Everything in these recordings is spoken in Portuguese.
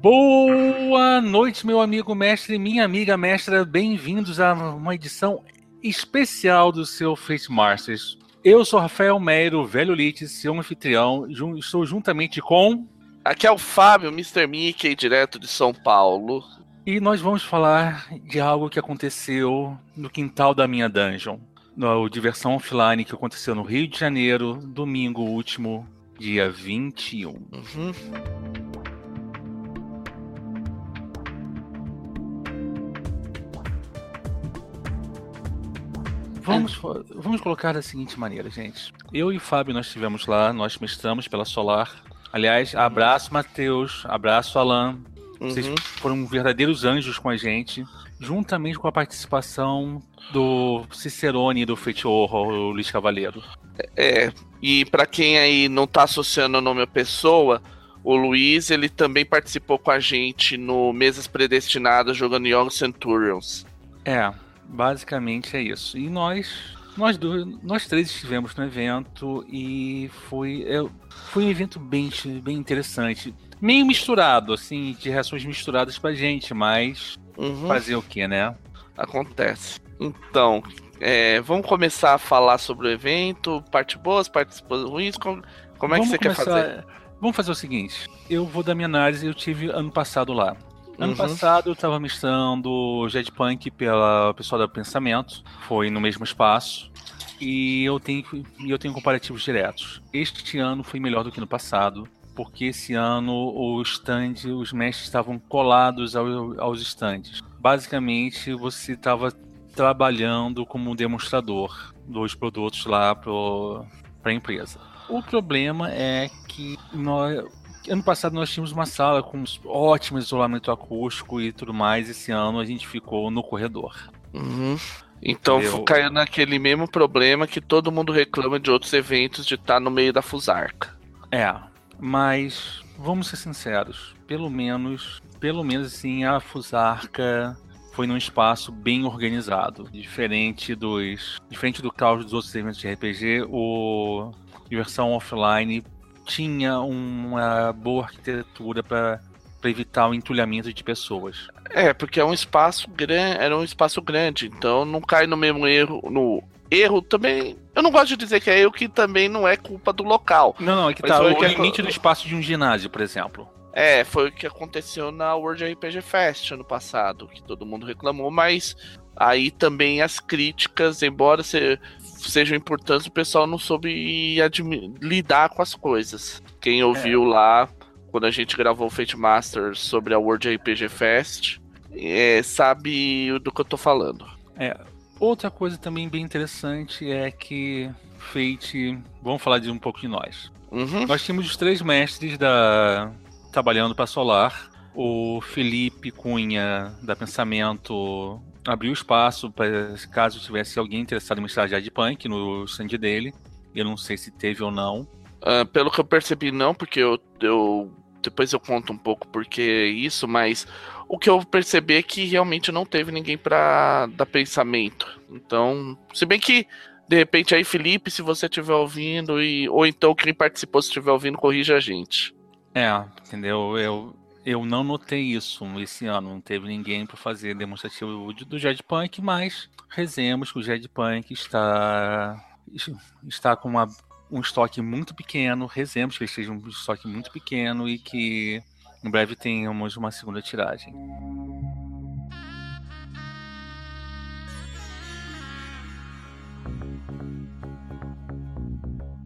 Boa noite, meu amigo mestre e minha amiga mestra. Bem-vindos a uma edição especial do seu Face Masters. Eu sou Rafael Meiro, velho Lites, seu anfitrião. Estou juntamente com. Aqui é o Fábio, Mr. Mickey, direto de São Paulo. E nós vamos falar de algo que aconteceu no quintal da minha dungeon. No Diversão Offline que aconteceu no Rio de Janeiro, domingo último, dia 21. Uhum. Vamos, vamos colocar da seguinte maneira, gente. Eu e o Fábio, nós estivemos lá, nós mestramos pela Solar. Aliás, abraço, Matheus, abraço, Alan. Uhum. Vocês foram verdadeiros anjos com a gente, juntamente com a participação do Cicerone do Feitior, o Luiz Cavaleiro. É, e para quem aí não tá associando o nome à pessoa, o Luiz, ele também participou com a gente no Mesas Predestinadas jogando Young Centurions. É, Basicamente é isso. E nós, nós dois, nós três estivemos no evento e foi, é, foi um evento bem, bem interessante. Meio misturado, assim, de reações misturadas pra gente, mas uhum. fazer o que, né? Acontece. Então, é, vamos começar a falar sobre o evento, parte boas, partes ruins, como, como é que você começar, quer fazer? Vamos fazer o seguinte, eu vou dar minha análise, eu tive ano passado lá. Ano uhum. passado eu estava mestrando Jetpunk pela pessoal da Pensamento, foi no mesmo espaço. E eu tenho, eu tenho comparativos diretos. Este ano foi melhor do que no passado, porque esse ano o stand, os mestres estavam colados ao, aos stands. Basicamente, você estava trabalhando como demonstrador dos produtos lá para a empresa. O problema é que nós, ano passado nós tínhamos uma sala com ótimo isolamento acústico e tudo mais. Esse ano a gente ficou no corredor. Uhum. Então Eu... caiu naquele mesmo problema que todo mundo reclama de outros eventos de estar tá no meio da Fusarca. É, mas vamos ser sinceros, pelo menos, pelo menos assim, a Fusarca foi num espaço bem organizado, diferente dos, diferente do caos dos outros eventos de RPG, o diversão offline tinha uma boa arquitetura para evitar o entulhamento de pessoas. É, porque é um espaço grande, era um espaço grande, então não cai no mesmo erro, no erro também. Eu não gosto de dizer que é erro que também não é culpa do local. Não, não, é que tá o que limite é... do espaço de um ginásio, por exemplo. É, foi o que aconteceu na World RPG Fest ano passado, que todo mundo reclamou, mas aí também as críticas, embora ser sejam importantes, o pessoal não soube lidar com as coisas. Quem ouviu é. lá, quando a gente gravou o Fate Master sobre a World RPG Fest, é, sabe do que eu tô falando. É. Outra coisa também bem interessante é que Fate. Vamos falar de um pouco de nós. Uhum. Nós tínhamos os três mestres da trabalhando para Solar. O Felipe Cunha, da Pensamento abriu espaço para caso tivesse alguém interessado em mestrar de punk no stand dele. Eu não sei se teve ou não. Uh, pelo que eu percebi, não, porque eu, eu depois eu conto um pouco porque isso, mas o que eu percebi é que realmente não teve ninguém para dar pensamento. Então, se bem que de repente aí Felipe, se você estiver ouvindo e ou então quem participou se estiver ouvindo, corrija a gente. É, entendeu? Eu eu não notei isso esse ano, não teve ninguém para fazer demonstrativo do Jetpunk, mas rezemos que o Jetpunk está está com uma, um estoque muito pequeno, rezemos que ele esteja um estoque muito pequeno e que em breve tenhamos uma segunda tiragem.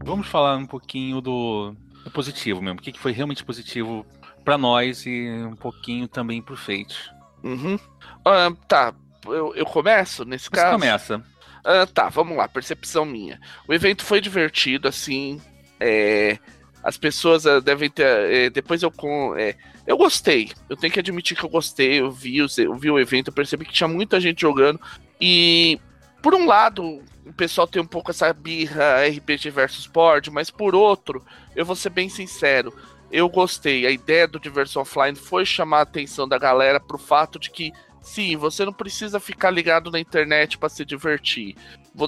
Vamos falar um pouquinho do, do positivo mesmo. O que foi realmente positivo para nós e um pouquinho também pro Fate. Uhum. Uh, tá, eu, eu começo nesse Você caso? começa. Uh, tá, vamos lá, percepção minha. O evento foi divertido, assim. É, as pessoas uh, devem ter. É, depois eu. Com, é, eu gostei. Eu tenho que admitir que eu gostei. Eu vi, eu vi o evento, eu percebi que tinha muita gente jogando. E, por um lado, o pessoal tem um pouco essa birra RPG versus board, mas por outro, eu vou ser bem sincero eu gostei. A ideia do Diversão Offline foi chamar a atenção da galera pro fato de que, sim, você não precisa ficar ligado na internet para se divertir.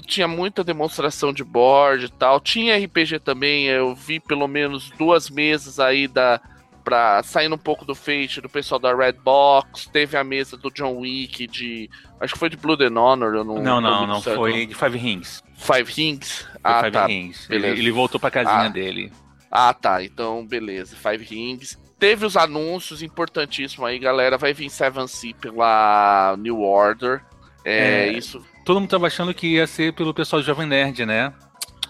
Tinha muita demonstração de board e tal. Tinha RPG também, eu vi pelo menos duas mesas aí da, pra saindo um pouco do Fate, do pessoal da Red Box, teve a mesa do John Wick, de. Acho que foi de Blood and Honor, eu não. Não, não, não, foi de Five Rings. Five Rings? ah, Five tá. Rings. Ele, ele, voltou pra casinha ah. dele. Ah, tá. Então, beleza. Five Rings. Teve os anúncios importantíssimos aí, galera. Vai vir Seven Sea pela New Order. É, é, isso. Todo mundo tava achando que ia ser pelo pessoal do Jovem Nerd, né?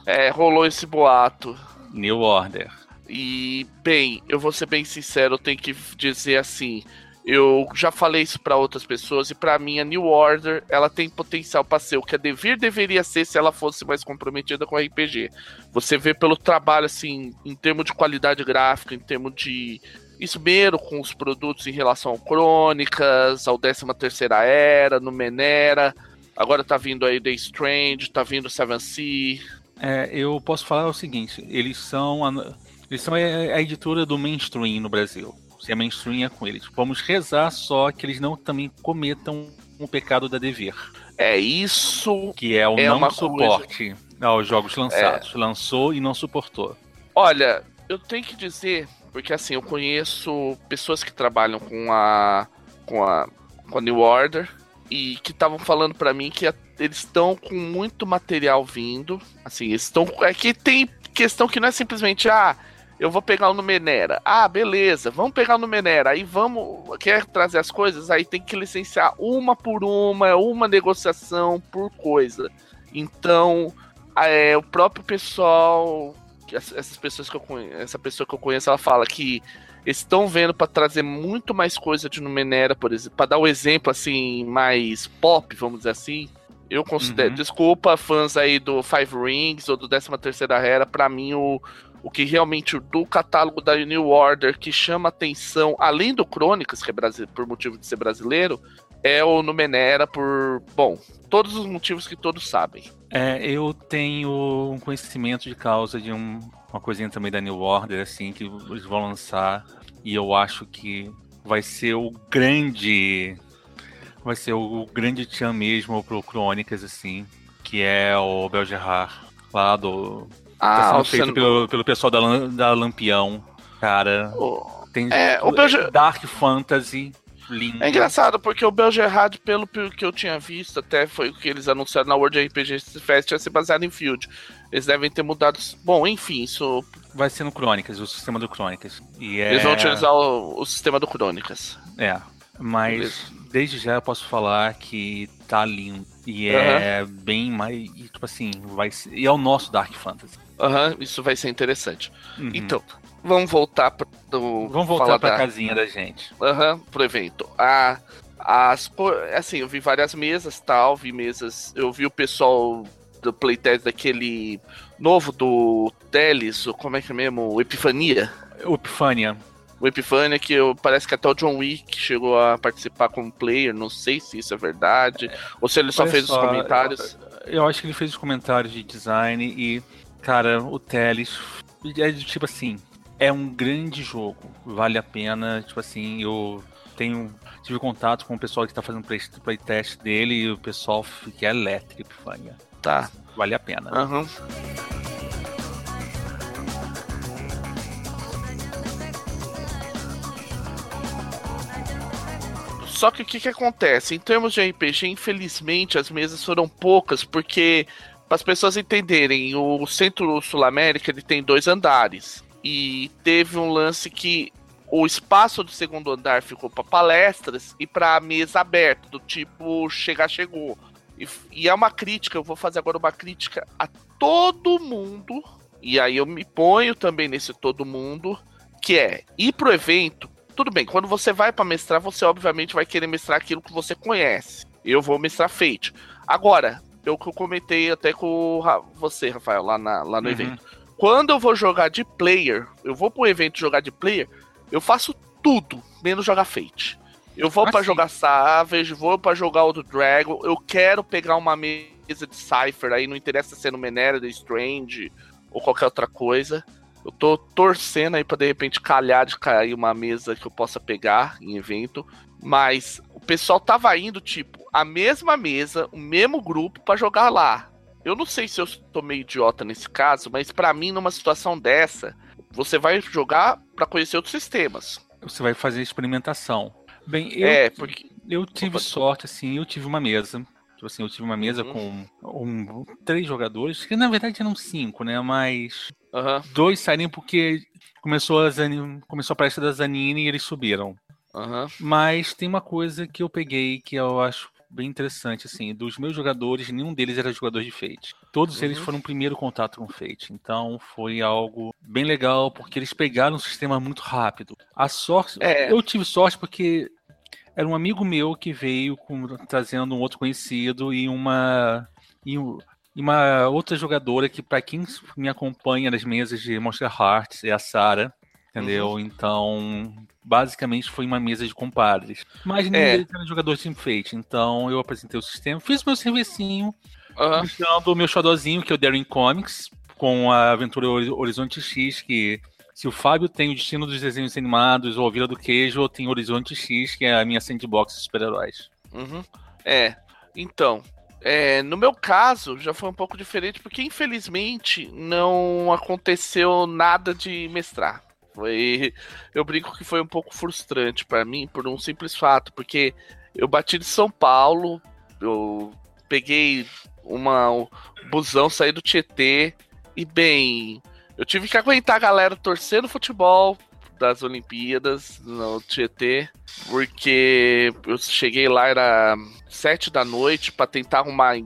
É, rolou esse boato. New Order. E, bem, eu vou ser bem sincero, eu tenho que dizer assim. Eu já falei isso para outras pessoas e para mim a New Order, ela tem potencial para ser o que a Devir deveria ser se ela fosse mais comprometida com RPG. Você vê pelo trabalho assim, em termos de qualidade gráfica, em termos de esmero com os produtos em relação ao Crônicas, ao 13 terceira Era, no Menera. Agora tá vindo aí The Strange, tá vindo Seven Sea. É, eu posso falar o seguinte, eles são a, eles são a, a editora do mainstream no Brasil se a mainstream é com eles. Vamos rezar só que eles não também cometam o pecado da dever. É isso. Que é o é não suporte coisa... aos jogos lançados. É. Lançou e não suportou. Olha, eu tenho que dizer, porque assim, eu conheço pessoas que trabalham com a com a, com a New Order e que estavam falando para mim que a, eles estão com muito material vindo. Assim, estão. É que tem questão que não é simplesmente, ah, eu vou pegar o Numenera. Ah, beleza, vamos pegar o Numenera. Aí vamos. Quer trazer as coisas? Aí tem que licenciar uma por uma, uma negociação por coisa. Então, é, o próprio pessoal. Essas pessoas que eu conheço, essa pessoa que eu conheço, ela fala que estão vendo para trazer muito mais coisa de Numenera, por exemplo, para dar um exemplo assim mais pop, vamos dizer assim. Eu considero, uhum. desculpa fãs aí do Five Rings ou do 13 terceira Era, para mim o o que realmente do catálogo da New Order que chama atenção, além do Crônicas, que é por motivo de ser brasileiro, é o Numenera por, bom, todos os motivos que todos sabem. É, eu tenho um conhecimento de causa de um, uma coisinha também da New Order, assim, que eles vão lançar, e eu acho que vai ser o grande. Vai ser o grande tchan mesmo pro Crônicas, assim, que é o Belgerard, lá do ah, tá sendo feito pelo, pelo pessoal da, da Lampião, cara. Oh, tem é, o Belger... Dark Fantasy. Lindo. É engraçado, porque o Belgerard, pelo que eu tinha visto, até foi o que eles anunciaram na World RPG Fest, ia ser baseado em Field. Eles devem ter mudado. Bom, enfim, isso. Vai ser no Crônicas, o sistema do Crônicas. E é... Eles vão utilizar o, o sistema do Crônicas. É. Mas Beleza. desde já eu posso falar que tá lindo. E uhum. é bem mais. Tipo assim, vai ser, e é o nosso Dark Fantasy. Aham, uhum, isso vai ser interessante. Uhum. Então, vamos voltar pro. Vamos voltar pra da... casinha da gente. Aham, uhum, pro evento. A, as, assim, eu vi várias mesas tal, vi mesas. Eu vi o pessoal do playtest daquele novo do Teles, como é que é mesmo? Epifania? Epifania. O Epifania, que eu, parece que até o John Wick chegou a participar como player, não sei se isso é verdade, ou se ele só fez só, os comentários. Eu, eu acho que ele fez os comentários de design e Cara, o Teles é tipo assim, é um grande jogo, vale a pena, tipo assim, eu tenho tive contato com o pessoal que está fazendo play, playtest dele e o pessoal é elétrico, Epifania. Tá. Vale a pena. Uhum. Só que o que, que acontece? Em termos de RPG, infelizmente as mesas foram poucas, porque para as pessoas entenderem, o Centro Sul-América ele tem dois andares. E teve um lance que o espaço do segundo andar ficou para palestras e para mesa aberta, do tipo chegar, chegou. E, e, é uma crítica, eu vou fazer agora uma crítica a todo mundo, e aí eu me ponho também nesse todo mundo, que é ir pro evento. Tudo bem, quando você vai para mestrar, você obviamente vai querer mestrar aquilo que você conhece. Eu vou mestrar Fate. Agora, eu que eu comentei até com você, Rafael, lá, na, lá no uhum. evento. Quando eu vou jogar de player, eu vou pro evento jogar de player, eu faço tudo, menos jogar Fate. Eu vou ah, para jogar Savage, vou para jogar o do Dragon, eu quero pegar uma mesa de Cypher aí, não interessa se é no Menera, The Strange ou qualquer outra coisa. Eu tô torcendo aí pra de repente calhar de cair uma mesa que eu possa pegar em evento. Mas pessoal tava indo, tipo, a mesma mesa, o mesmo grupo para jogar lá. Eu não sei se eu tô meio idiota nesse caso, mas para mim, numa situação dessa, você vai jogar para conhecer outros sistemas. Você vai fazer experimentação. Bem, eu, é, porque... eu tive sorte, assim, eu tive uma mesa. Tipo assim, eu tive uma mesa uhum. com um, três jogadores, que na verdade eram cinco, né? Mas uhum. dois saíram porque começou a, Zanini, começou a palestra da Zanini e eles subiram. Uhum. Mas tem uma coisa que eu peguei que eu acho bem interessante, assim, dos meus jogadores, nenhum deles era jogador de Fate. Todos uhum. eles foram o primeiro contato com Fate. Então foi algo bem legal, porque eles pegaram um sistema muito rápido. A sorte. É. Eu tive sorte porque era um amigo meu que veio com, trazendo um outro conhecido e uma. E, e uma outra jogadora que, para quem me acompanha nas mesas de Monster Hearts, é a Sara. Entendeu? Uhum. Então, basicamente foi uma mesa de compadres. Mas ninguém é. era jogador de Fate, então eu apresentei o sistema, fiz meu servicinho, uhum. mostrando o meu xodozinho, que é o Daring Comics, com a aventura Horizonte X, que se o Fábio tem o destino dos desenhos animados, ou a Vila do Queijo, eu tenho Horizonte X, que é a minha sandbox de super-heróis. Uhum. É, então, é, no meu caso, já foi um pouco diferente, porque infelizmente não aconteceu nada de mestrar. Foi, eu brinco que foi um pouco frustrante para mim por um simples fato, porque eu bati de São Paulo, eu peguei uma um busão, saí do Tietê e bem, eu tive que aguentar a galera torcendo futebol das Olimpíadas no Tietê, porque eu cheguei lá era sete da noite para tentar arrumar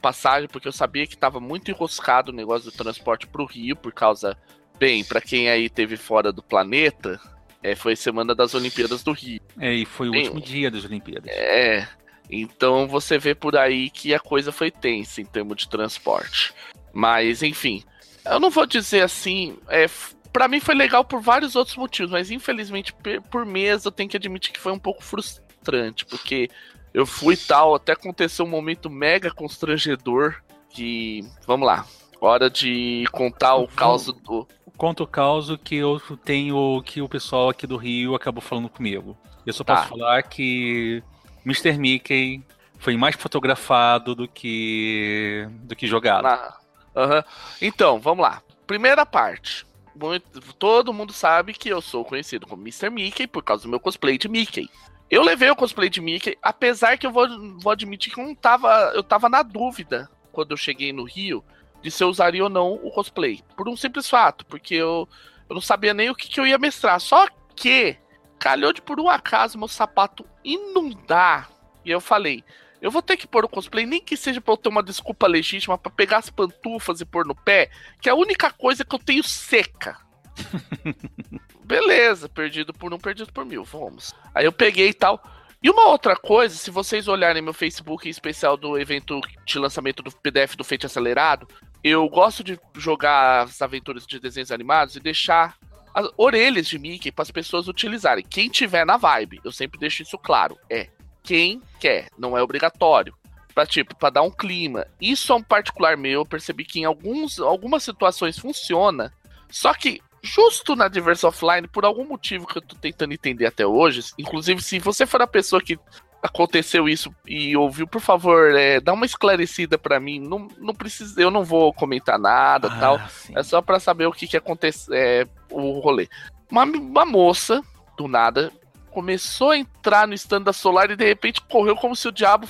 passagem, porque eu sabia que estava muito enroscado o negócio do transporte para o Rio por causa Bem, para quem aí teve fora do planeta, é, foi semana das Olimpíadas do Rio. É, e foi o Bem, último dia das Olimpíadas. É. Então você vê por aí que a coisa foi tensa em termos de transporte. Mas, enfim, eu não vou dizer assim. É, para mim foi legal por vários outros motivos, mas infelizmente por mês eu tenho que admitir que foi um pouco frustrante, porque eu fui tal, até aconteceu um momento mega constrangedor que, vamos lá, hora de contar o caos do conta o caos que eu tenho que o pessoal aqui do Rio acabou falando comigo. Eu só posso tá. falar que Mr. Mickey foi mais fotografado do que do que jogado. Ah, uhum. Então, vamos lá. Primeira parte. Muito, todo mundo sabe que eu sou conhecido como Mr. Mickey por causa do meu cosplay de Mickey. Eu levei o cosplay de Mickey, apesar que eu vou, vou admitir que eu não tava, eu tava na dúvida quando eu cheguei no Rio de se eu usaria ou não o cosplay. Por um simples fato, porque eu, eu não sabia nem o que, que eu ia mestrar. Só que calhou de por um acaso meu sapato inundar. E eu falei, eu vou ter que pôr o cosplay, nem que seja pra eu ter uma desculpa legítima para pegar as pantufas e pôr no pé, que é a única coisa que eu tenho seca. Beleza, perdido por um, perdido por mil, vamos. Aí eu peguei e tal. E uma outra coisa, se vocês olharem meu Facebook em especial do evento de lançamento do PDF do Feito Acelerado, eu gosto de jogar as aventuras de desenhos animados e deixar as orelhas de Mickey para as pessoas utilizarem. Quem tiver na vibe, eu sempre deixo isso claro. É quem quer, não é obrigatório. Pra, tipo, para dar um clima. Isso é um particular meu, eu percebi que em alguns, algumas situações funciona. Só que, justo na diversão offline, por algum motivo que eu tô tentando entender até hoje, inclusive se você for a pessoa que aconteceu isso e ouviu, por favor, é, dá uma esclarecida para mim. Não, não precisa, eu não vou comentar nada, ah, tal. Sim. É só para saber o que que acontece, é, o rolê. Uma, uma moça do nada começou a entrar no stand da Solar e de repente correu como se o diabo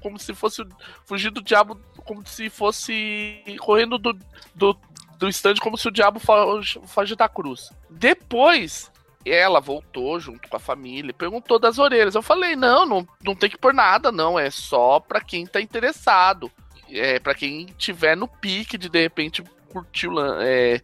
como se fosse fugir do diabo como se fosse correndo do, do, do stand como se o diabo foge da cruz. Depois ela voltou junto com a família, perguntou das orelhas. Eu falei: não, não, não tem que pôr nada, não. É só pra quem tá interessado. É para quem tiver no pique de de repente curtir, é,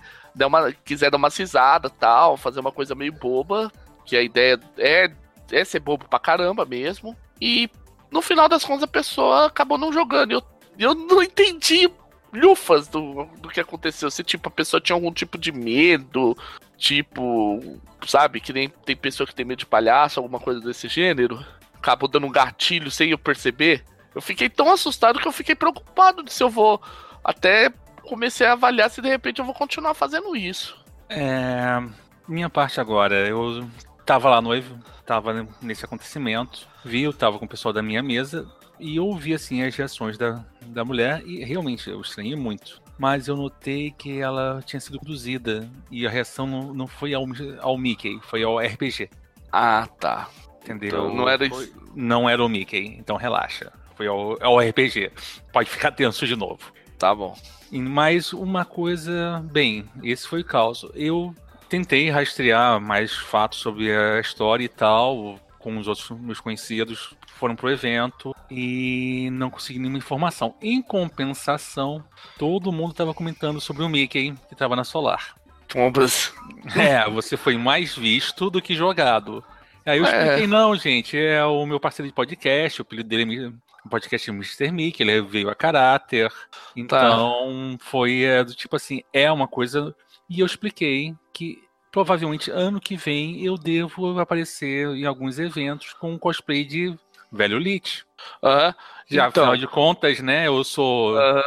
uma, quiser dar uma cisada tal, fazer uma coisa meio boba. Que a ideia é, é ser bobo pra caramba mesmo. E no final das contas a pessoa acabou não jogando. Eu, eu não entendi lufas do, do que aconteceu. Se, tipo, a pessoa tinha algum tipo de medo, tipo, sabe, que nem tem pessoa que tem medo de palhaço, alguma coisa desse gênero, acabou dando um gatilho sem eu perceber. Eu fiquei tão assustado que eu fiquei preocupado de se eu vou. Até comecei a avaliar se de repente eu vou continuar fazendo isso. É. Minha parte agora, eu tava lá noivo, tava nesse acontecimento, vi, eu tava com o pessoal da minha mesa, e ouvi assim as reações da, da mulher e realmente eu estranhei muito. Mas eu notei que ela tinha sido conduzida e a reação não, não foi ao, ao Mickey, foi ao RPG. Ah, tá. Entendeu? Então não era Foi-. Não era o Mickey, então relaxa. Foi ao, ao RPG. Pode ficar tenso de novo. Tá bom. E mais uma coisa, bem, esse foi o caos. Eu tentei rastrear mais fatos sobre a história e tal, com os outros meus conhecidos, foram pro evento e não consegui nenhuma informação. Em compensação, todo mundo estava comentando sobre o Mickey que estava na Solar. Pombas. É, você foi mais visto do que jogado. Aí eu É. expliquei, não, gente, é o meu parceiro de podcast, o apelido dele é o podcast é Mr. Mickey, ele veio a caráter. Então, foi é, do tipo assim, é uma coisa. E eu expliquei que provavelmente ano que vem eu devo aparecer em alguns eventos com um cosplay de velho Lich. Aham. Já, Então. afinal de contas, né, eu sou. Aham.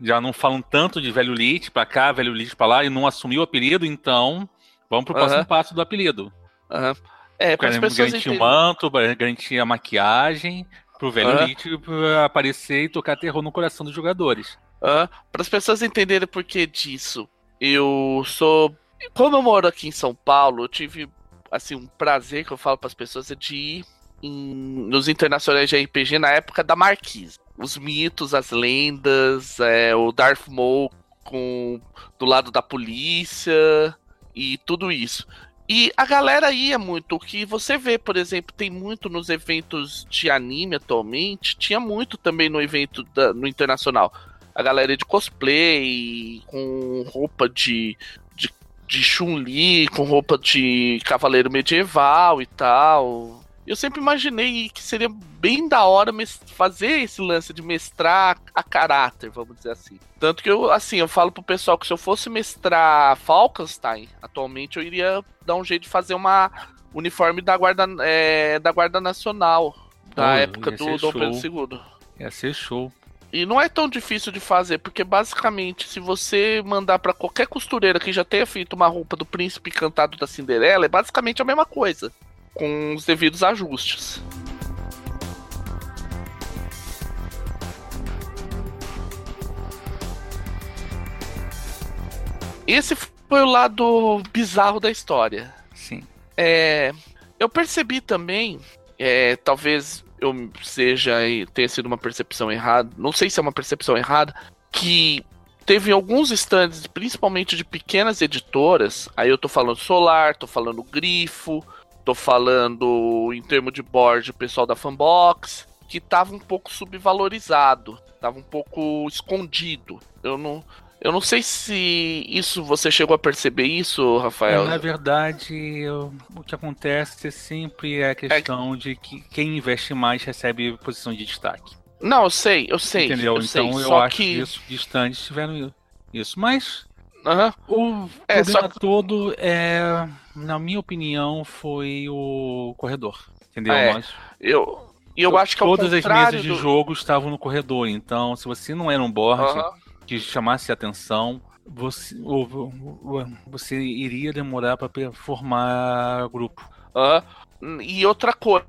Já não falam tanto de velho Lich pra cá, velho Lich pra lá, e não assumiu o apelido, então vamos pro próximo Aham. passo do apelido. Aham. É, para as pessoas garantir o entenderem. manto, pra garantir a maquiagem, pro velho Aham. Lich aparecer e tocar terror no coração dos jogadores. para as pessoas entenderem o porquê disso. Eu sou. Como eu moro aqui em São Paulo, eu tive assim um prazer que eu falo para as pessoas é de ir em- nos internacionais de RPG na época da Marquise. Os mitos, as lendas, é, o Darth Maul com do lado da polícia e tudo isso. E a galera ia muito. O que você vê, por exemplo, tem muito nos eventos de anime atualmente. Tinha muito também no evento da- no internacional. A galera de cosplay, com roupa de, de, de Chun-Li, com roupa de cavaleiro medieval e tal. Eu sempre imaginei que seria bem da hora fazer esse lance de mestrar a caráter, vamos dizer assim. Tanto que eu, assim, eu falo pro pessoal que se eu fosse mestrar Falkenstein, atualmente eu iria dar um jeito de fazer uma uniforme da Guarda, é, da guarda Nacional, da Pô, época do Dom. Pedro II. Ia ser show. E não é tão difícil de fazer, porque basicamente, se você mandar pra qualquer costureira que já tenha feito uma roupa do príncipe encantado da Cinderela, é basicamente a mesma coisa, com os devidos ajustes. Esse foi o lado bizarro da história. Sim. É, eu percebi também, é, talvez eu seja tenha sido uma percepção errada, não sei se é uma percepção errada, que teve alguns stands, principalmente de pequenas editoras, aí eu tô falando Solar, tô falando Grifo, tô falando em termo de board o pessoal da Fanbox, que tava um pouco subvalorizado, tava um pouco escondido. Eu não eu não sei se isso você chegou a perceber isso, Rafael. É, na verdade, eu- o que acontece sempre é a questão de que quem investe mais recebe posição de destaque. Não, eu sei, eu sei. entendeu? Eu sei, então eu só acho que... que isso distantes tiveram isso. Mas Aham. o É, problema só todo é, na minha opinião, foi o corredor. Entendeu? É, Nós- Eu, eu acho que Todas as mesas de do... jogo estavam no corredor, então se você não era um board Aham. que chamasse atenção, você, ou- ou- você iria demorar para formar grupo. Aham. E outra coisa,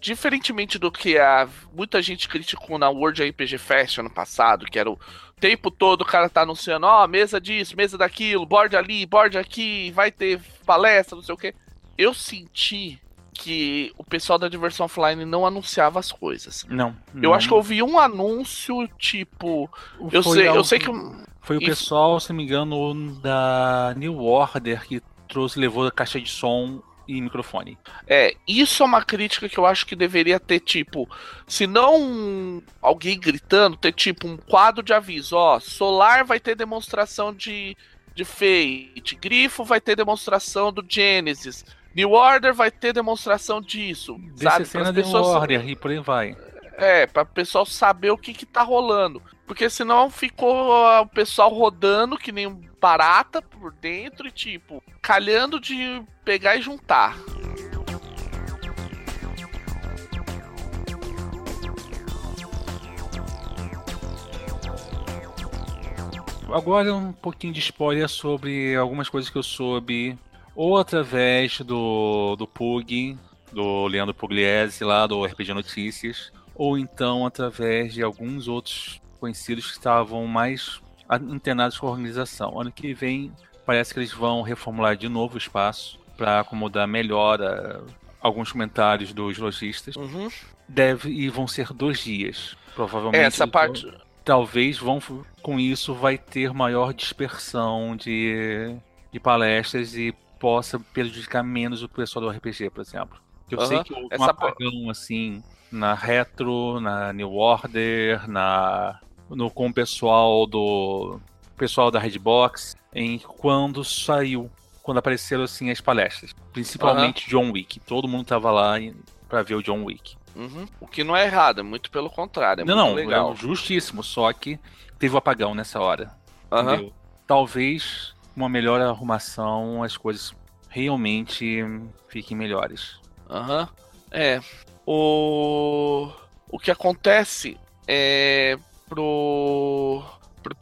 diferentemente do que a muita gente criticou na World RPG Fest ano passado, que era o tempo todo o cara tá anunciando, ó, mesa disso, mesa daquilo, board ali, board aqui, vai ter palestra, não sei o quê. Eu senti que o pessoal da diversão offline não anunciava as coisas. Não. Eu acho que eu ouvi um anúncio, tipo, eu sei, eu sei que Foi o Isso. pessoal, se não me engano, da New Order que trouxe, levou a caixa de som e microfone. É, isso é uma crítica que eu acho que deveria ter, tipo, se não alguém gritando, ter tipo um quadro de aviso, ó, Solar vai ter demonstração de, de Fate, Grifo vai ter demonstração do Genesis, New Order vai ter demonstração disso, sabe? Na Pras New Order e por aí vai. é, para o pessoal saber o que que tá rolando. Porque senão ficou o pessoal rodando que nem barata por dentro e tipo, calhando de pegar e juntar. Agora um pouquinho de spoiler sobre algumas coisas que eu soube, ou através do, do Pug, do Leandro Pugliese lá do RPG Notícias, ou então através de alguns outros conhecidos que estavam mais antenados com a organização. Ano que vem parece que eles vão reformular de novo o espaço para acomodar melhor a, alguns comentários dos lojistas. Uhum. Deve e vão ser dois dias, provavelmente. É, essa parte. Talvez vão com isso vai ter maior dispersão de, de palestras e possa prejudicar menos o pessoal do RPG, por exemplo. Eu uhum. sei que houve um apagão assim na Retro, na New Order, na no com o pessoal do pessoal da Redbox, em quando saiu quando apareceram assim as palestras, principalmente uhum. John Wick. Todo mundo tava lá para ver o John Wick. Uhum. O que não é errado, é muito pelo contrário, é não, não, legal. É justíssimo, só que teve o um apagão nessa hora. Uhum. Talvez uma melhor arrumação, as coisas realmente fiquem melhores. Aham. É. O. O que acontece é pro. pro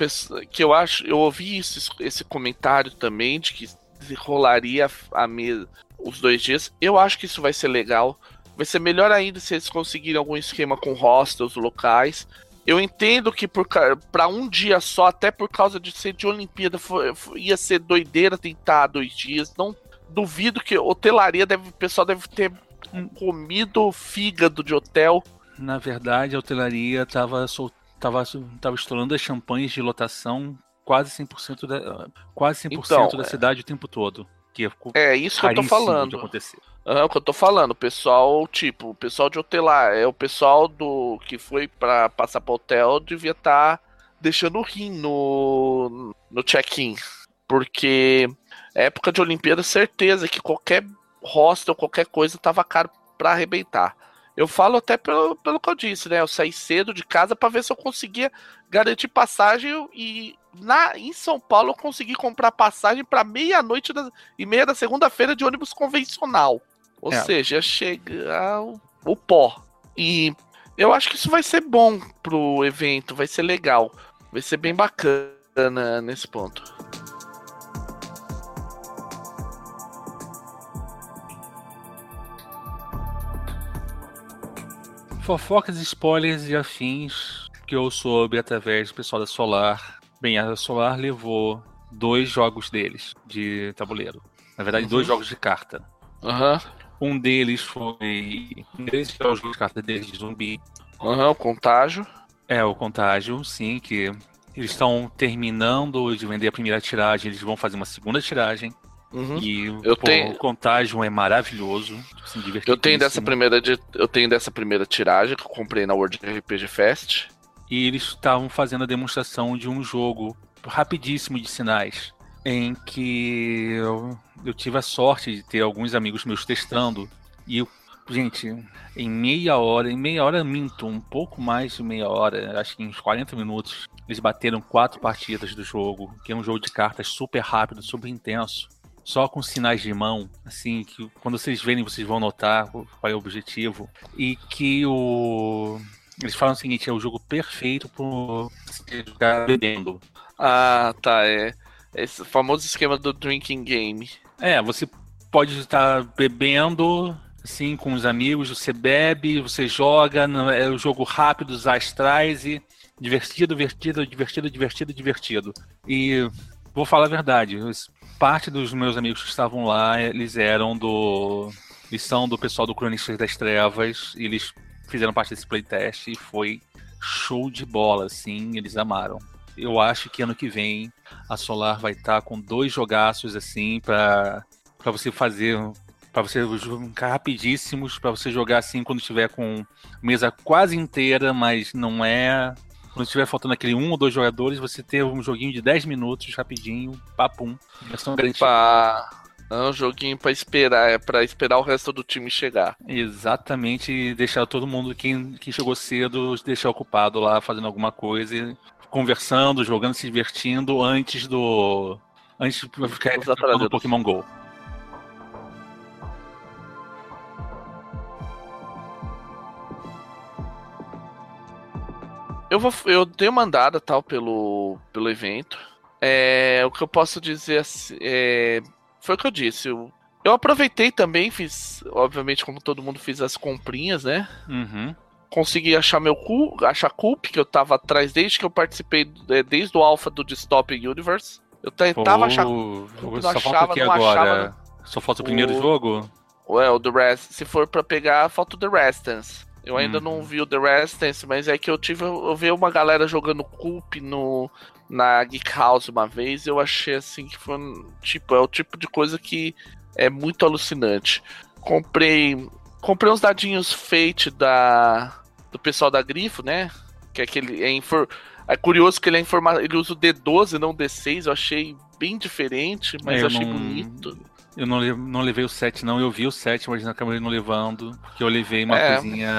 que eu acho. Eu ouvi isso, esse comentário também de que rolaria a mesa os dois dias. Eu acho que isso vai ser legal. Vai ser melhor ainda se eles conseguirem algum esquema com hostels locais. Eu entendo que para um dia só, até por causa de ser de Olimpíada, foi, foi, ia ser doideira tentar dois dias. Não duvido que hotelaria deve, o pessoal deve ter comido fígado de hotel. Na verdade, a hotelaria estava tava, tava estourando as champanhes de lotação quase 100% da, quase 100% então, da é... cidade o tempo todo. Que é, é isso que eu tô falando. É o que eu tô falando, o pessoal, tipo, o pessoal de hotelar, é o pessoal do que foi para passar pro hotel devia estar tá deixando rim no, no check-in. Porque época de Olimpíada, certeza que qualquer hostel, qualquer coisa tava caro para arrebentar. Eu falo até pelo, pelo que eu disse, né? Eu saí cedo de casa para ver se eu conseguia garantir passagem e na, em São Paulo eu consegui comprar passagem para meia-noite e meia da segunda-feira de ônibus convencional. Ou é. seja, chega o, o pó. E eu acho que isso vai ser bom pro evento, vai ser legal. Vai ser bem bacana nesse ponto. Fofocas, spoilers e afins que eu soube através do pessoal da Solar. Bem, a Solar levou dois jogos deles de tabuleiro. Na verdade, uhum. dois jogos de carta. Uhum. Um deles foi. Um deles é o jogo de carta deles de zumbi. Uhum, o Contágio. É, o Contágio, sim, que eles estão terminando de vender a primeira tiragem, eles vão fazer uma segunda tiragem. Uhum. E eu pô, tenho... o Contagion é maravilhoso. Assim, eu tenho dessa primeira de... eu tenho dessa primeira tiragem que eu comprei na World RPG Fest. E eles estavam fazendo a demonstração de um jogo rapidíssimo de sinais. Em que eu, eu tive a sorte de ter alguns amigos meus testando. E eu, gente, em meia hora, em meia hora minto, um pouco mais de meia hora, acho que em uns 40 minutos, eles bateram quatro partidas do jogo, que é um jogo de cartas super rápido, super intenso só com sinais de mão, assim, que quando vocês verem vocês vão notar qual é o objetivo. E que o. Eles falam o seguinte, é o jogo perfeito para jogar bebendo. Ah, tá, é. Esse famoso esquema do drinking game. É, você pode estar bebendo, assim, com os amigos, você bebe, você joga, é um jogo rápido, os astrais e divertido, divertido, divertido, divertido, divertido. E vou falar a verdade, parte dos meus amigos que estavam lá, eles eram do. Eles são do pessoal do Cronistas das Trevas, e eles fizeram parte desse playtest e foi show de bola, assim, eles amaram. Eu acho que ano que vem a Solar vai estar tá com dois jogaços assim para para você fazer para você jogar rapidíssimos, para você jogar assim quando tiver com mesa quase inteira, mas não é quando estiver faltando aquele um ou dois jogadores, você ter um joguinho de 10 minutos, rapidinho, papum. Versão garantida. Pra... É um joguinho para esperar, é para esperar o resto do time chegar. Exatamente, e deixar todo mundo, quem, quem chegou cedo, deixar ocupado lá fazendo alguma coisa, conversando, jogando, se divertindo antes do. Antes de ficar no Pokémon GO. Eu vou, eu dei uma andada tal pelo, pelo evento. É, o que eu posso dizer assim, é, foi o que eu disse. Eu, eu aproveitei também, fiz, obviamente, como todo mundo, fiz as comprinhas, né? Uhum. consegui achar meu cu, achar Coop, que eu tava atrás desde que eu participei, é, desde o alpha do Dystopic Universe. Eu tentava achar Coop, não achava, não agora. achava. Só falta o primeiro o... jogo? Ué, o The Rest. Se for pra pegar, falta o The Restance. Eu ainda não uhum. vi o The Resistance, mas é que eu tive. Eu vi uma galera jogando Coop no, na Geek House uma vez. Eu achei assim que foi. Tipo, é o tipo de coisa que é muito alucinante. Comprei. Comprei uns dadinhos Fate da. Do pessoal da Grifo, né? Que é aquele. É, infor, é curioso que ele é informado. Ele usa o D12, não o D6. Eu achei bem diferente, mas é, eu achei não... bonito. Eu não, não levei o 7, não. Eu vi o 7, mas acabei não levando. Porque eu levei uma é. coisinha.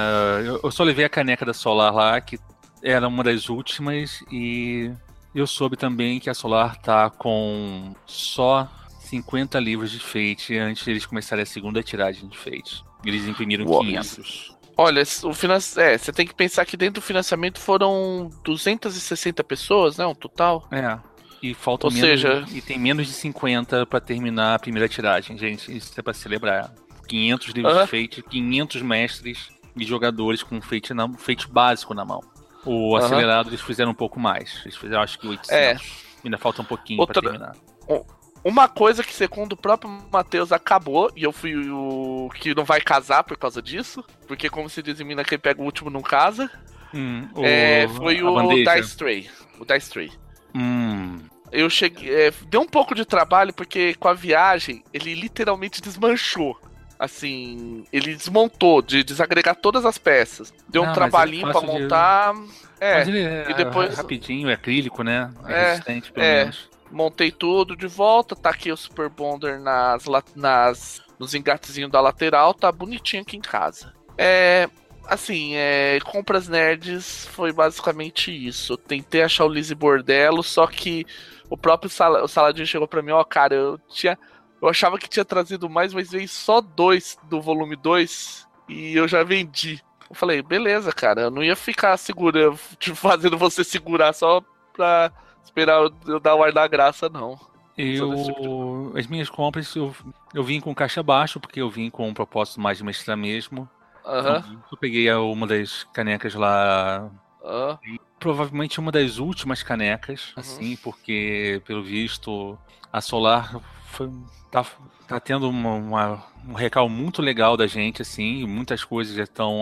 Eu, eu, só levei a caneca da Solar lá, que era uma das últimas. E eu soube também que a Solar tá com só 50 livros de Fate antes de eles começarem a segunda tiragem de Fate. Eles imprimiram Uou. 500. Olha, o finan... é, você tem que pensar que dentro do financiamento foram 260 pessoas, né? Um total. É. E falta Ou menos, seja, e tem menos de 50 para terminar a primeira tiragem, gente. Isso é para celebrar. 500 livros uh de Fate, 500 mestres e jogadores com Fate, na, Fate básico na mão. O uh -huh. acelerado eles fizeram um pouco mais. Eles fizeram acho que 800. É. Ainda falta um pouquinho Outra... para terminar. Uma coisa que, segundo o próprio Matheus, acabou, e eu fui o que não vai casar por causa disso, porque, como se diz em Minas, quem pega o último não casa. Hum, é, foi o Dice Tray. O Dice Tray. Hum. Eu cheguei. É, deu um pouco de trabalho, porque com a viagem, ele literalmente desmanchou. Assim, ele desmontou, de desagregar todas as peças. Deu um trabalhinho é para montar. De... É, é, e depois. rapidinho, é acrílico, né? É, é resistente, pelo é. menos. Montei tudo de volta, tá aqui o Super Bonder nas, nas, nos engatezinhos da lateral, tá bonitinho aqui em casa. É, assim, é, compras nerds foi basicamente isso. Eu tentei achar o Lizzie Bordello, só que o próprio Sal o Saladinho chegou para mim, ó, cara, eu tinha. Eu achava que tinha trazido mais, mas veio só dois do volume 2 e eu já vendi. Eu falei, beleza, cara, eu não ia ficar tipo, fazendo você segurar só pra esperar eu dar o ar da graça, não. Eu, tipo de... as minhas compras, eu, eu vim com caixa baixo, porque eu vim com um propósito mais de mestrar mesmo. Eu peguei uma das canecas lá. Provavelmente uma das últimas canecas, uhum. assim, porque, pelo visto, a Solar foi, tá, tá tendo uma, uma, um recal muito legal da gente, assim, muitas coisas já estão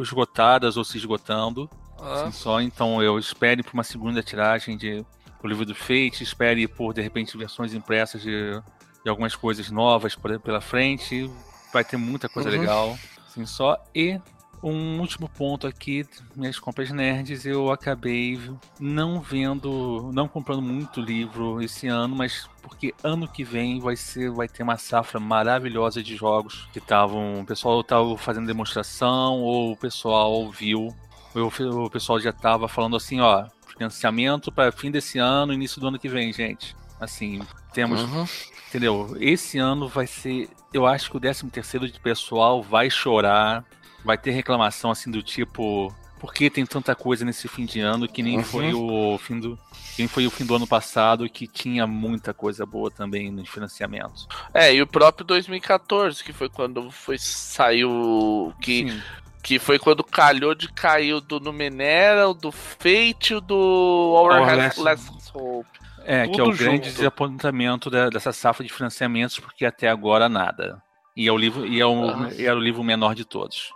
esgotadas ou se esgotando. Assim, só então eu espere por uma segunda tiragem de o livro do Fate, espere por de repente versões impressas de, de algumas coisas novas por, pela frente. Vai ter muita coisa uhum. legal. Assim, só. E um último ponto aqui, minhas compras nerds, eu acabei não vendo, não comprando muito livro esse ano, mas porque ano que vem vai ser, vai ter uma safra maravilhosa de jogos que estavam, o pessoal estava fazendo demonstração ou o pessoal viu, o pessoal já estava falando assim, ó, financiamento para fim desse ano, início do ano que vem, gente. Assim, temos uhum. Entendeu? Esse ano vai ser. Eu acho que o 13 terceiro de pessoal vai chorar. Vai ter reclamação assim do tipo. Por que tem tanta coisa nesse fim de ano que nem uhum. foi o fim do. Quem foi o fim do ano passado que tinha muita coisa boa também no financiamento. É, e o próprio 2014, que foi quando foi saiu que Sim. que foi quando calhou de cair o do Numenera, o do Fate, o do Our, Our Last, Last Hope. É, Tudo que é o grande junto. desapontamento da, dessa safra de financiamentos, porque até agora nada. E é o livro, e é o, uhum. é o livro menor de todos.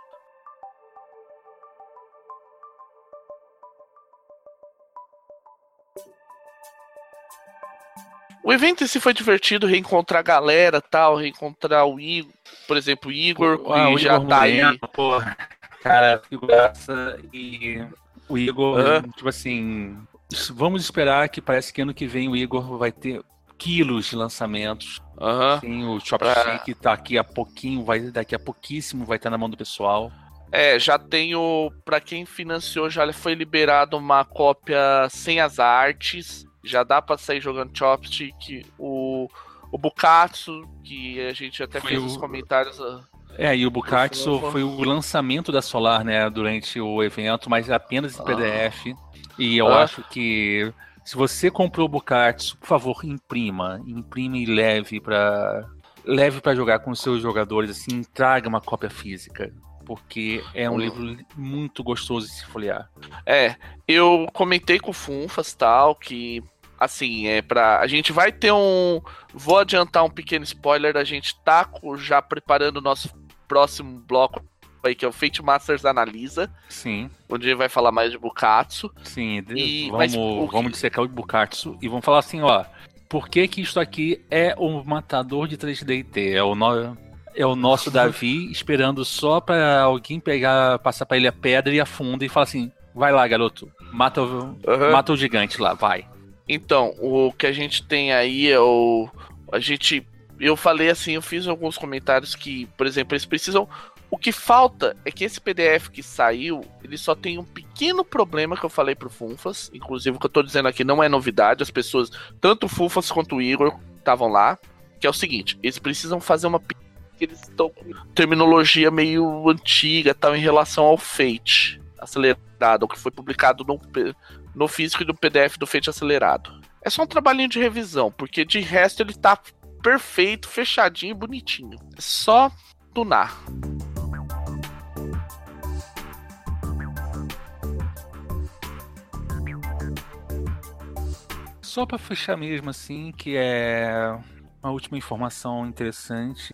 O evento em si foi divertido, reencontrar a galera tal, reencontrar o Igor, por exemplo, o Igor, ah, que já Igor tá Moreno, aí. Porra. Cara, figuraça e o Igor, uhum. tipo assim, Vamos esperar que parece que ano que vem o Igor vai ter quilos de lançamentos. Uhum. Sim, o Chopstick pra... tá aqui a pouquinho, vai daqui a pouquíssimo vai estar na mão do pessoal. É, já tenho. Para quem financiou, já foi liberado uma cópia sem as artes. Já dá para sair jogando Chopstick. O, o Bukatsu, que a gente até foi fez o... os comentários. Ah, é, e o Bukatsu foi o lançamento da Solar, né, durante o evento, mas apenas em PDF. Ah. E eu ah. acho que se você comprou o Bukatsu, por favor, imprima. Imprime e leve para leve para jogar com os seus jogadores, assim, traga uma cópia física. porque é um hum. livro muito gostoso de se folhear. É, eu comentei com o Funfas tal que assim, é para a gente vai ter um vou adiantar um pequeno spoiler, a gente tá já preparando o nosso próximo bloco aí que é o Fate Masters Analisa. Sim. Onde ele vai falar mais de Bukatsu. Sim, e, vamos, mas, o vamos dissecar o Bukatsu e vamos falar assim, ó, por que que isto aqui é o matador de 3DT? É o no... é o nosso Davi esperando só para alguém pegar, passar para ele a pedra e afunda e fala assim: "Vai lá, garoto. Mata o, uhum. mata o gigante lá, vai". Então, o que a gente tem aí é o a gente eu falei assim, eu fiz alguns comentários que, por exemplo, eles precisam o que falta é que esse PDF que saiu, ele só tem um pequeno problema que eu falei pro Funfas. Inclusive, o que eu tô dizendo aqui não é novidade. As pessoas, tanto o Funfas quanto o Igor, estavam lá. Que é o seguinte: eles precisam fazer uma. Eles estão com terminologia meio antiga tal em relação ao Fate acelerado, o que foi publicado no, no físico e no PDF do Fate acelerado. É só um trabalhinho de revisão, porque de resto ele tá perfeito, fechadinho e bonitinho. É só tunar. Só para fechar mesmo assim, que é uma última informação interessante,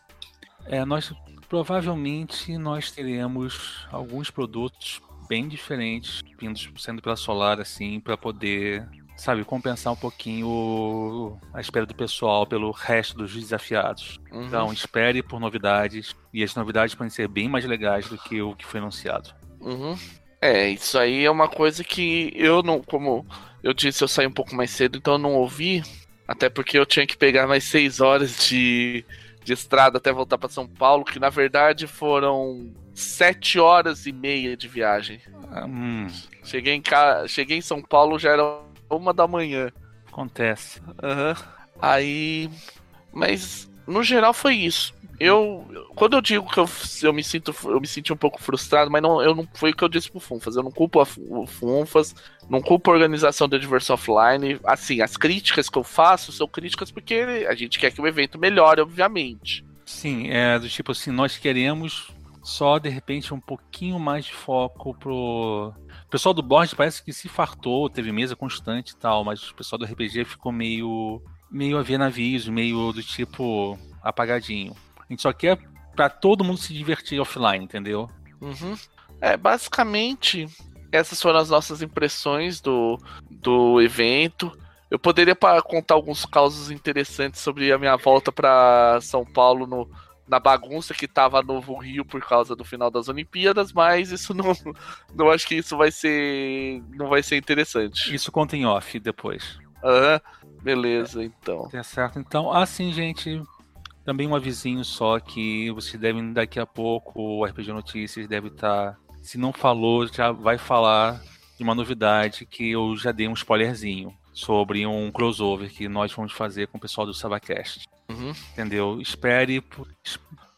é nós provavelmente nós teremos alguns produtos bem diferentes vindos sendo pela Solar assim para poder sabe compensar um pouquinho o, a espera do pessoal pelo resto dos desafiados. Uhum. Então espere por novidades e as novidades podem ser bem mais legais do que o que foi anunciado. Uhum. É, isso aí é uma coisa que eu não, como eu disse, eu saí um pouco mais cedo, então eu não ouvi. Até porque eu tinha que pegar mais seis horas de, de estrada até voltar para São Paulo, que na verdade foram sete horas e meia de viagem. Hum. Cheguei, em ca... Cheguei em São Paulo, já era uma da manhã. Acontece. Uhum. Aí. Mas no geral foi isso eu quando eu digo que eu, eu me sinto eu me senti um pouco frustrado, mas não eu não foi o que eu disse pro Funfas, eu não culpo a, o Funfas, não culpo a organização da Diverso Offline, assim, as críticas que eu faço são críticas porque a gente quer que o evento melhore, obviamente. Sim, é do tipo assim, nós queremos só de repente um pouquinho mais de foco pro o pessoal do board parece que se fartou, teve mesa constante e tal, mas o pessoal do RPG ficou meio meio a ver navios, meio do tipo apagadinho. A gente só quer para todo mundo se divertir offline, entendeu? Uhum. É, basicamente, essas foram as nossas impressões do, do evento. Eu poderia contar alguns causos interessantes sobre a minha volta para São Paulo no, na bagunça que tava Novo Rio por causa do final das Olimpíadas, mas isso não, não acho que isso vai ser não vai ser interessante. Isso conta em off depois. Aham, uhum. beleza, então. Tá certo. Então, assim, gente, também um avisinho só que vocês devem daqui a pouco, o RPG Notícias deve estar. Tá, se não falou, já vai falar de uma novidade que eu já dei um spoilerzinho sobre um crossover que nós vamos fazer com o pessoal do Sabacast. Uhum. Entendeu? Espere.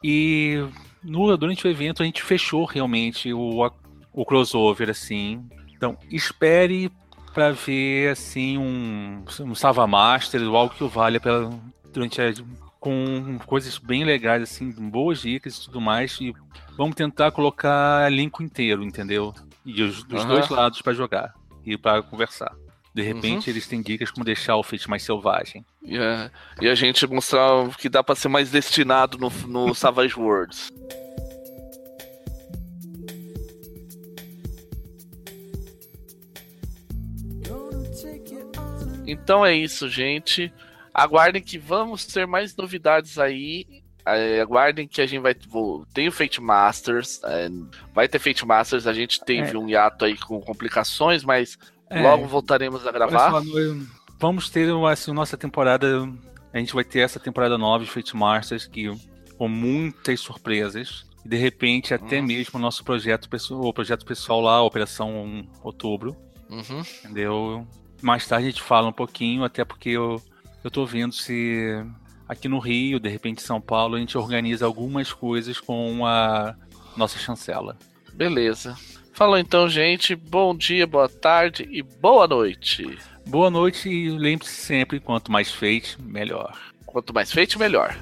E no, durante o evento a gente fechou realmente o, o crossover, assim. Então, espere para ver assim um, um Sava Master ou algo que valha pela, durante a com coisas bem legais, assim, boas dicas e tudo mais. E vamos tentar colocar elenco inteiro, entendeu? E os, dos uhum. dois lados para jogar e para conversar. De repente, uhum. eles têm dicas como deixar o feito mais selvagem. Yeah. E a gente mostrar que dá para ser mais destinado no, no Savage Worlds. Então é isso, gente. Aguardem que vamos ter mais novidades aí. É, aguardem que a gente vai. Vou, tem o Fate Masters. É, vai ter Fate Masters. A gente teve é. um hiato aí com complicações, mas é. logo voltaremos a gravar. Vamos ter assim, nossa temporada. A gente vai ter essa temporada nova de Fate Masters que com muitas surpresas. E de repente, até uhum. mesmo o nosso projeto, o projeto pessoal lá, Operação Outubro. Uhum. Entendeu? Mais tarde a gente fala um pouquinho, até porque eu eu tô vendo se aqui no Rio, de repente São Paulo, a gente organiza algumas coisas com a nossa chancela. Beleza. Falou então, gente. Bom dia, boa tarde e boa noite. Boa noite e lembre-se sempre, quanto mais feito, melhor. Quanto mais feito, melhor.